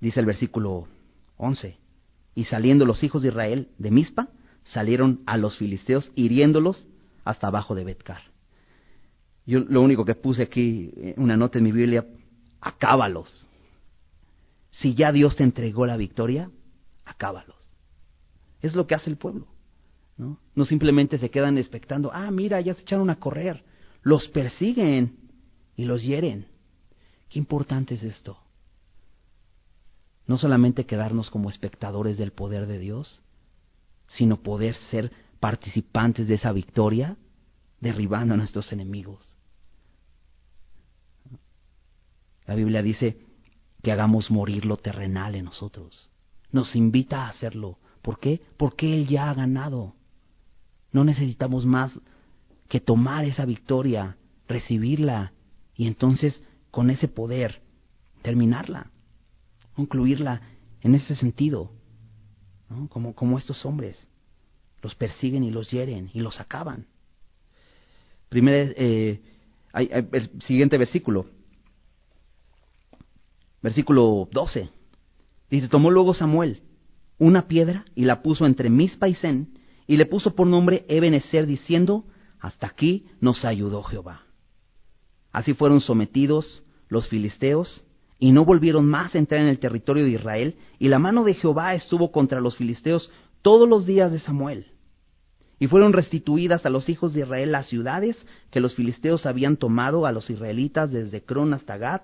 Dice el versículo 11, y saliendo los hijos de Israel de Mizpa, salieron a los filisteos hiriéndolos hasta abajo de Betcar. Yo lo único que puse aquí, eh, una nota en mi Biblia, acábalos. Si ya Dios te entregó la victoria, acábalos. Es lo que hace el pueblo. ¿no? no simplemente se quedan expectando, ah, mira, ya se echaron a correr. Los persiguen y los hieren. Qué importante es esto. No solamente quedarnos como espectadores del poder de Dios, sino poder ser participantes de esa victoria, derribando a nuestros enemigos. La Biblia dice que hagamos morir lo terrenal en nosotros. Nos invita a hacerlo. ¿Por qué? Porque Él ya ha ganado. No necesitamos más que tomar esa victoria, recibirla y entonces con ese poder terminarla, concluirla en ese sentido, como, como estos hombres los persiguen y los hieren y los acaban. Primer, eh, siguiente versículo. Versículo 12. Dice, tomó luego Samuel una piedra y la puso entre mis paisén y le puso por nombre Ebenezer diciendo, hasta aquí nos ayudó Jehová. Así fueron sometidos los filisteos y no volvieron más a entrar en el territorio de Israel y la mano de Jehová estuvo contra los filisteos todos los días de Samuel. Y fueron restituidas a los hijos de Israel las ciudades que los filisteos habían tomado a los israelitas desde Cron hasta Gad,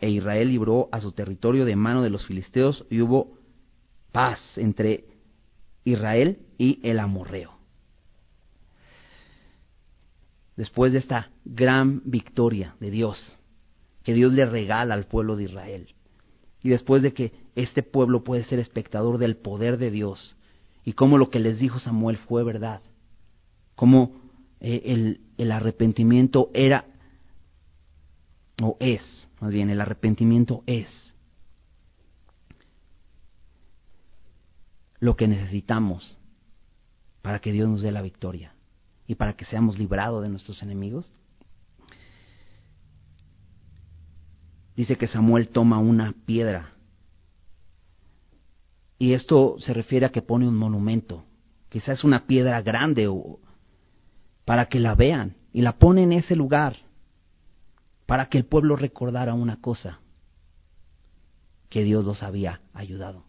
e Israel libró a su territorio de mano de los filisteos y hubo paz entre Israel y el amorreo. Después de esta gran victoria de Dios, que Dios le regala al pueblo de Israel, y después de que este pueblo puede ser espectador del poder de Dios, y cómo lo que les dijo Samuel fue verdad, cómo eh, el, el arrepentimiento era, o es, más bien, el arrepentimiento es lo que necesitamos para que Dios nos dé la victoria y para que seamos librados de nuestros enemigos? Dice que Samuel toma una piedra. Y esto se refiere a que pone un monumento. Quizás una piedra grande o, para que la vean y la pone en ese lugar para que el pueblo recordara una cosa, que Dios los había ayudado.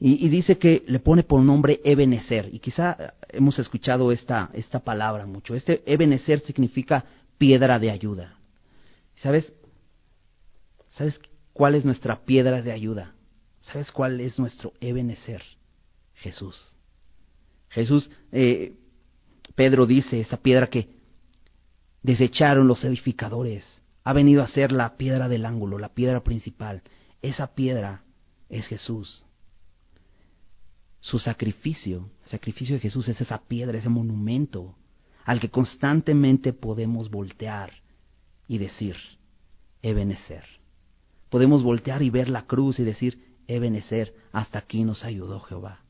Y, dice que le pone por nombre Ebenezer, y quizá hemos escuchado esta, esta palabra mucho. Este Ebenezer significa piedra de ayuda. ¿Sabes? ¿Sabes cuál es nuestra piedra de ayuda? ¿Sabes cuál es nuestro Ebenezer? Jesús. Jesús, eh, Pedro dice, esa piedra que desecharon los edificadores, ha venido a ser la piedra del ángulo, la piedra principal. Esa piedra es Jesús su sacrificio, el sacrificio de Jesús es esa piedra, ese monumento al que constantemente podemos voltear y decir, Ebenecer. Podemos voltear y ver la cruz y decir, Ebenecer, hasta aquí nos ayudó Jehová.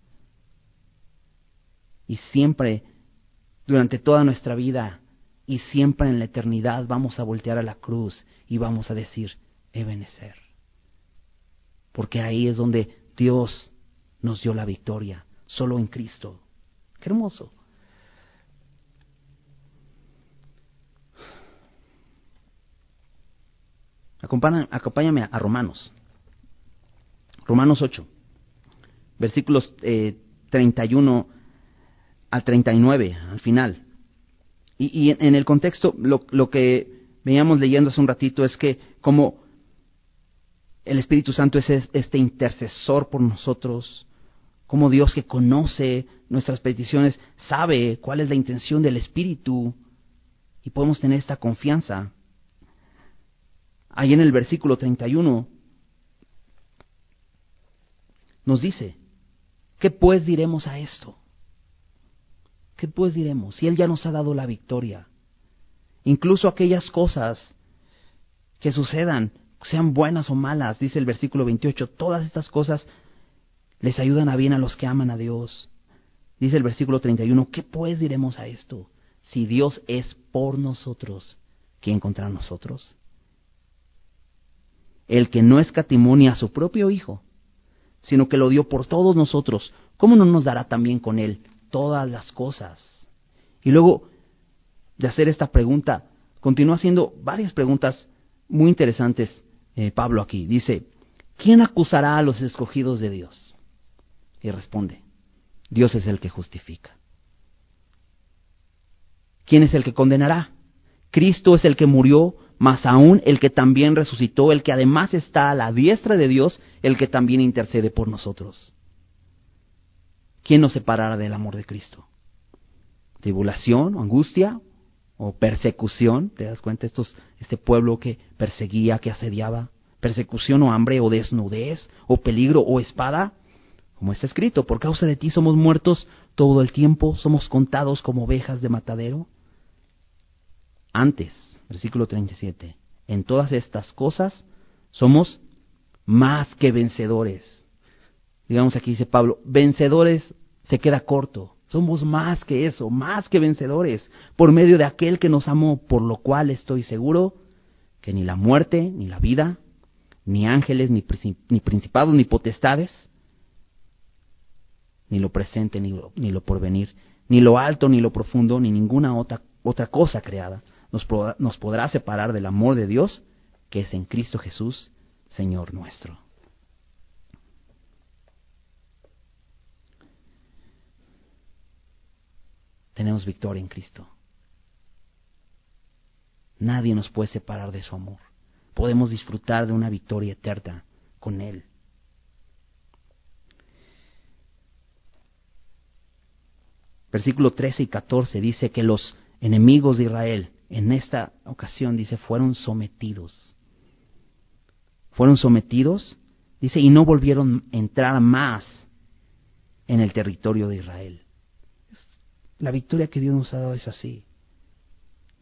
Y siempre, durante toda nuestra vida y siempre en la eternidad, vamos a voltear a la cruz y vamos a decir, Ebenecer. Porque ahí es donde Dios nos dio la victoria, solo en Cristo. Qué hermoso. Acompáñame, a Romanos. Romanos 8, versículos eh, 31 al 39, al final. Y, y en, el contexto, lo, lo que veníamos leyendo hace un ratito es que como el Espíritu Santo es este intercesor por nosotros, como Dios que conoce nuestras peticiones, sabe cuál es la intención del Espíritu y podemos tener esta confianza. Ahí en el versículo 31 nos dice, ¿qué pues diremos a esto? ¿Qué pues diremos? Si Él ya nos ha dado la victoria, incluso aquellas cosas que sucedan sean buenas o malas, dice el versículo 28, todas estas cosas les ayudan a bien a los que aman a Dios. Dice el versículo 31, ¿qué pues diremos a esto? Si Dios es por nosotros, ¿quién contra nosotros? El que no escatimonia a su propio Hijo, sino que lo dio por todos nosotros, ¿cómo no nos dará también con Él todas las cosas? Y luego de hacer esta pregunta, continúa haciendo varias preguntas muy interesantes eh, Pablo aquí. Dice, ¿quién acusará a los escogidos de Dios? Y responde, Dios es el que justifica. ¿Quién es el que condenará? Cristo es el que murió, más aún el que también resucitó, el que además está a la diestra de Dios, el que también intercede por nosotros. ¿Quién nos separará del amor de Cristo? ¿Tribulación, angustia, o persecución, ¿te das cuenta? Estos, este pueblo que perseguía, que asediaba, persecución o hambre o desnudez o peligro o espada, como está escrito, por causa de ti somos muertos todo el tiempo, somos contados como ovejas de matadero. Antes, versículo 37, en todas estas cosas somos más que vencedores. Digamos aquí dice Pablo, vencedores se queda corto. Somos más que eso, más que vencedores, por medio de aquel que nos amó, por lo cual estoy seguro que ni la muerte, ni la vida, ni ángeles, ni, principados, ni potestades, ni lo presente, ni lo, ni lo porvenir, ni lo alto, ni lo profundo, ni ninguna otra, otra cosa creada, nos, podrá separar del amor de Dios que es en Cristo Jesús, Señor nuestro. tenemos victoria en Cristo. Nadie nos puede separar de su amor. Podemos disfrutar de una victoria eterna con Él. Versículo 13 y 14 dice que los enemigos de Israel en esta ocasión, dice, fueron sometidos. Fueron sometidos, dice, y no volvieron a entrar más en el territorio de Israel. La victoria que Dios nos ha dado es así.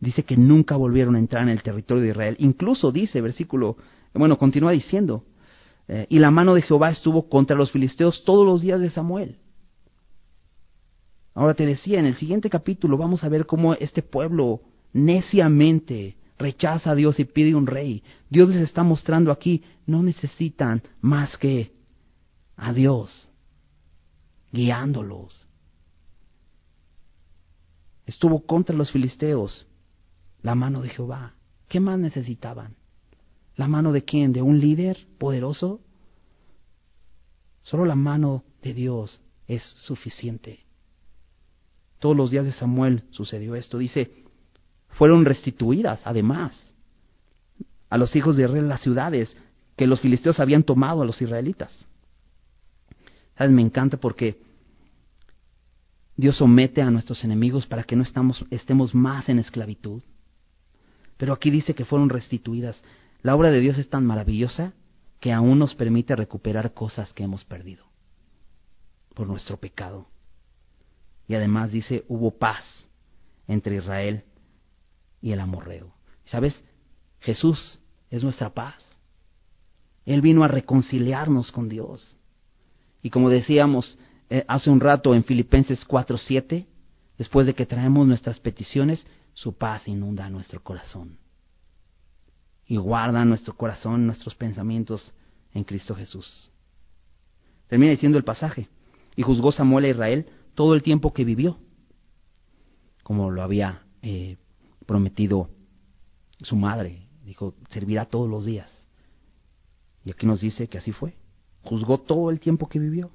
Dice que nunca volvieron a entrar en el territorio de Israel. Incluso dice, versículo, bueno, continúa diciendo, eh, y la mano de Jehová estuvo contra los filisteos todos los días de Samuel. Ahora te decía, en el siguiente capítulo vamos a ver cómo este pueblo neciamente rechaza a Dios y pide un rey. Dios les está mostrando aquí, no necesitan más que a Dios, guiándolos, estuvo contra los filisteos, la mano de Jehová. ¿Qué más necesitaban? ¿La mano de quién? ¿De un líder poderoso? Solo la mano de Dios es suficiente. Todos los días de Samuel sucedió esto. Dice, fueron restituidas, además, a los hijos de Israel las ciudades que los filisteos habían tomado a los israelitas. ¿Sabes? Me encanta porque Dios somete a nuestros enemigos para que no estamos, estemos más en esclavitud. Pero aquí dice que fueron restituidas. La obra de Dios es tan maravillosa que aún nos permite recuperar cosas que hemos perdido por nuestro pecado. Y además dice, hubo paz entre Israel y el amorreo. ¿Sabes? Jesús es nuestra paz. Él vino a reconciliarnos con Dios. Y como decíamos, eh, hace un rato en Filipenses 4:7, después de que traemos nuestras peticiones, su paz inunda nuestro corazón y guarda nuestro corazón, nuestros pensamientos en Cristo Jesús. Termina diciendo el pasaje, y juzgó Samuel a Israel todo el tiempo que vivió, como lo había eh, prometido su madre. Dijo, servirá todos los días. Y aquí nos dice que así fue. Juzgó todo el tiempo que vivió.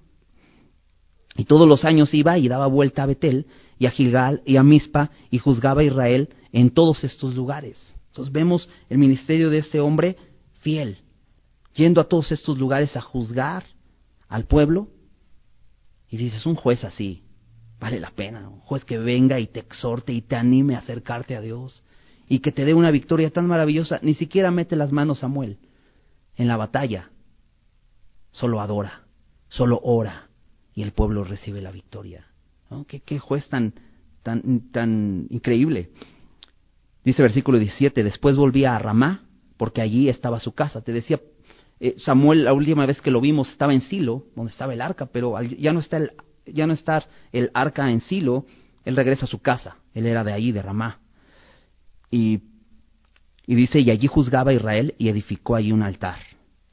Y todos los años iba y daba vuelta a Betel y a Gilgal y a Mizpa y juzgaba a Israel en todos estos lugares. Entonces vemos el ministerio de este hombre fiel, yendo a todos estos lugares a juzgar al pueblo. Y dices, un juez así, vale la pena, un juez que venga y te exhorte y te anime a acercarte a Dios y que te dé una victoria tan maravillosa, ni siquiera mete las manos Samuel en la batalla, solo adora, solo ora y el pueblo recibe la victoria. ¿Qué, juez tan, tan, tan increíble. Dice versículo 17, después volvía a Ramá, porque allí estaba su casa. Te decía, eh, Samuel, la última vez que lo vimos, estaba en Silo, donde estaba el arca, pero ya no está el, ya no está el arca en Silo, él regresa a su casa. Él era de ahí, de Ramá. Y, y dice, y allí juzgaba a Israel y edificó allí un altar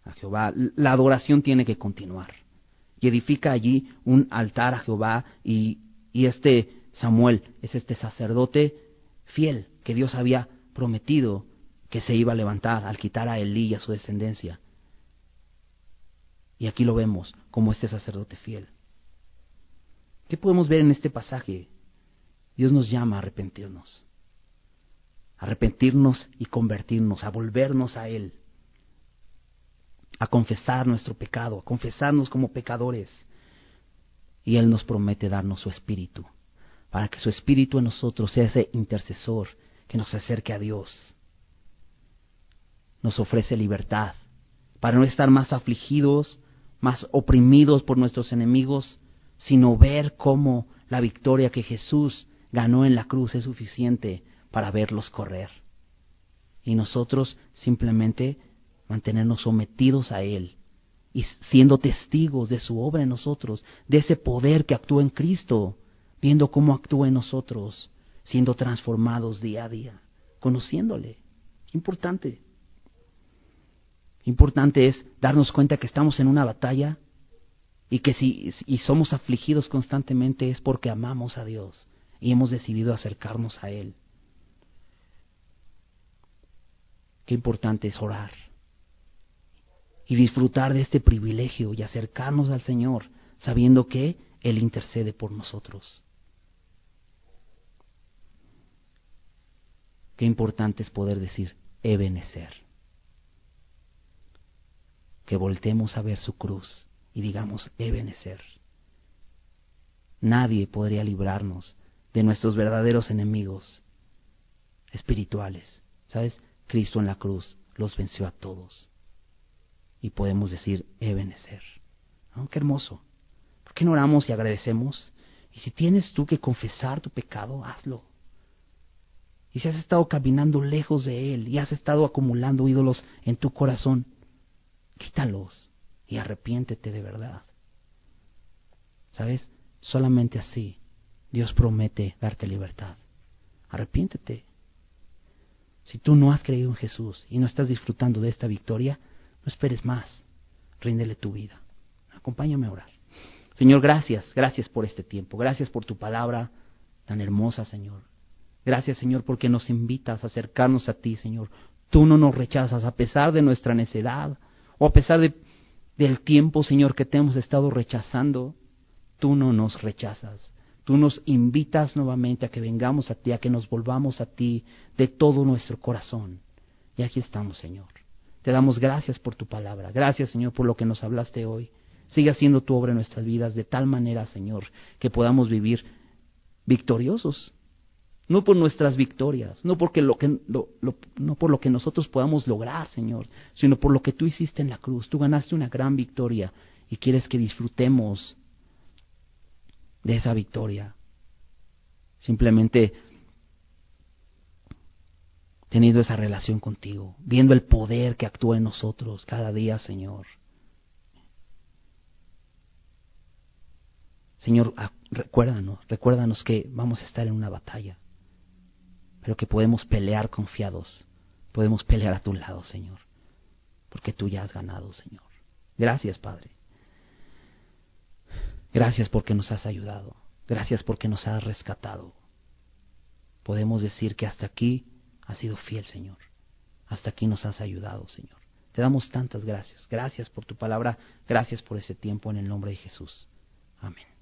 a Jehová. La adoración tiene que continuar y edifica allí un altar a Jehová y, y este Samuel es este sacerdote fiel que Dios había prometido que se iba a levantar al quitar a Elí y a su descendencia. Y aquí lo vemos como este sacerdote fiel. ¿Qué podemos ver en este pasaje? Dios nos llama a arrepentirnos, arrepentirnos y convertirnos, a volvernos a Él a confesar nuestro pecado, a confesarnos como pecadores. Y Él nos promete darnos su espíritu, para que su espíritu en nosotros sea ese intercesor que nos acerque a Dios. Nos ofrece libertad, para no estar más afligidos, más oprimidos por nuestros enemigos, sino ver cómo la victoria que Jesús ganó en la cruz es suficiente para verlos correr. Y nosotros simplemente mantenernos sometidos a Él y siendo testigos de su obra en nosotros, de ese poder que actúa en Cristo viendo cómo actúa en nosotros, siendo transformados día a día, conociéndole. Importante. Importante es darnos cuenta que estamos en una batalla y que si y somos afligidos constantemente es porque amamos a Dios y hemos decidido acercarnos a Él. Qué importante es orar y disfrutar de este privilegio y acercarnos al Señor sabiendo que Él intercede por nosotros. Qué importante es poder decir, Ebenezer. Que voltemos a ver su cruz y digamos, Ebenezer. Nadie podría librarnos de nuestros verdaderos enemigos espirituales. ¿Sabes? Cristo en la cruz los venció a todos. Y podemos decir, Ebenezer. ¿No? Qué hermoso. ¿Por qué no oramos y agradecemos? Y si tienes tú que confesar tu pecado, hazlo. Y si has estado caminando lejos de Él y has estado acumulando ídolos en tu corazón, quítalos y arrepiéntete de verdad. ¿Sabes? Solamente así Dios promete darte libertad. Arrepiéntete. Si tú no has creído en Jesús y no estás disfrutando de esta victoria, no esperes más. Ríndele tu vida. Acompáñame a orar. Señor, gracias, gracias por este tiempo. Gracias por tu palabra tan hermosa, Señor. Gracias, Señor, porque nos invitas a acercarnos a ti, Señor. Tú no nos rechazas a pesar de nuestra necedad o a pesar de, del tiempo, Señor, que te hemos estado rechazando. Tú no nos rechazas. Tú nos invitas nuevamente a que vengamos a ti, a que nos volvamos a ti de todo nuestro corazón. Y aquí estamos, Señor. Te damos gracias por tu palabra. Gracias, Señor, por lo que nos hablaste hoy. Sigue haciendo tu obra en nuestras vidas de tal manera, Señor, que podamos vivir victoriosos, no por nuestras victorias, no, porque lo que, no por lo que nosotros podamos lograr, Señor, sino por lo que tú hiciste en la cruz. Tú ganaste una gran victoria y quieres que disfrutemos de esa victoria. Simplemente teniendo esa relación contigo, viendo el poder que actúa en nosotros cada día, Señor. Señor, recuérdanos, recuérdanos que vamos a estar en una batalla pero que podemos pelear confiados, podemos pelear a tu lado, Señor, porque tú ya has ganado, Señor. Gracias, Padre. Gracias porque nos has ayudado, gracias porque nos has rescatado. Podemos decir que hasta aquí has sido fiel, Señor, hasta aquí nos has ayudado, Señor. Te damos tantas gracias, gracias por tu palabra, gracias por ese tiempo en el nombre de Jesús. Amén.